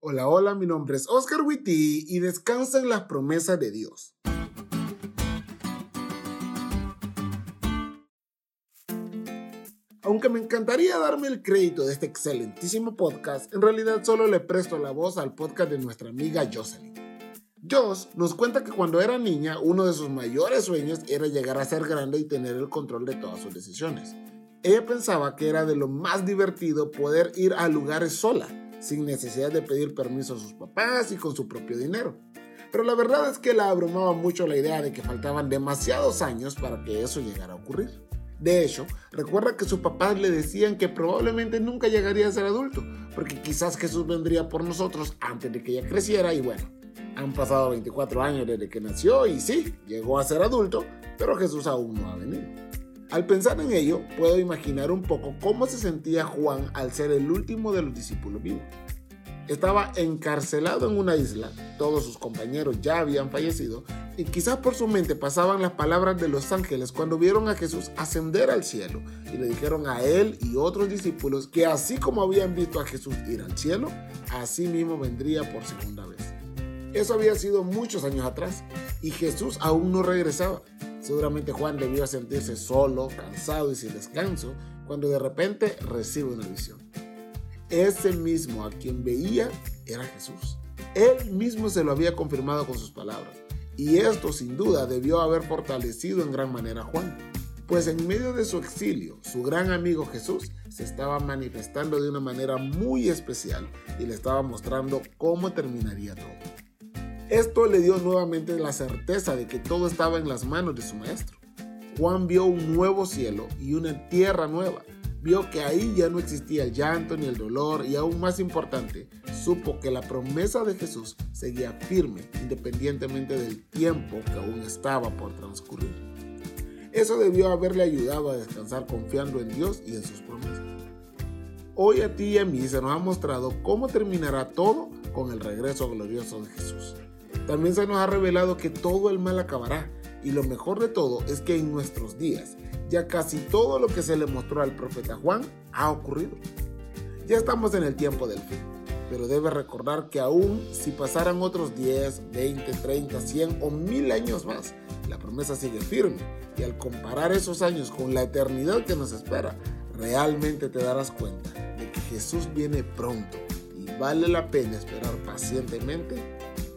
Hola, hola, mi nombre es Oscar Witty y descansa en las promesas de Dios. Aunque me encantaría darme el crédito de este excelentísimo podcast, en realidad solo le presto la voz al podcast de nuestra amiga Jocelyn. Joss nos cuenta que cuando era niña, uno de sus mayores sueños era llegar a ser grande y tener el control de todas sus decisiones. Ella pensaba que era de lo más divertido poder ir a lugares sola, sin necesidad de pedir permiso a sus papás y con su propio dinero. Pero la verdad es que la abrumaba mucho la idea de que faltaban demasiados años para que eso llegara a ocurrir. De hecho, recuerda que sus papás le decían que probablemente nunca llegaría a ser adulto, porque quizás Jesús vendría por nosotros antes de que ella creciera y bueno, han pasado 24 años desde que nació y sí, llegó a ser adulto, pero Jesús aún no ha venido. Al pensar en ello, puedo imaginar un poco cómo se sentía Juan al ser el último de los discípulos vivos. Estaba encarcelado en una isla, todos sus compañeros ya habían fallecido y quizás por su mente pasaban las palabras de los ángeles cuando vieron a Jesús ascender al cielo y le dijeron a él y otros discípulos que así como habían visto a Jesús ir al cielo, así mismo vendría por segunda vez. Eso había sido muchos años atrás y Jesús aún no regresaba. Seguramente Juan debió sentirse solo, cansado y sin descanso cuando de repente recibe una visión. Ese mismo a quien veía era Jesús. Él mismo se lo había confirmado con sus palabras. Y esto sin duda debió haber fortalecido en gran manera a Juan. Pues en medio de su exilio, su gran amigo Jesús se estaba manifestando de una manera muy especial y le estaba mostrando cómo terminaría todo. Esto le dio nuevamente la certeza de que todo estaba en las manos de su maestro. Juan vio un nuevo cielo y una tierra nueva. Vio que ahí ya no existía el llanto ni el dolor y aún más importante, supo que la promesa de Jesús seguía firme independientemente del tiempo que aún estaba por transcurrir. Eso debió haberle ayudado a descansar confiando en Dios y en sus promesas. Hoy a ti y a mí se nos ha mostrado cómo terminará todo con el regreso glorioso de Jesús. También se nos ha revelado que todo el mal acabará y lo mejor de todo es que en nuestros días ya casi todo lo que se le mostró al profeta Juan ha ocurrido. Ya estamos en el tiempo del fin, pero debes recordar que aún si pasaran otros 10, 20, 30, 100 o 1000 años más, la promesa sigue firme y al comparar esos años con la eternidad que nos espera, realmente te darás cuenta de que Jesús viene pronto y vale la pena esperar pacientemente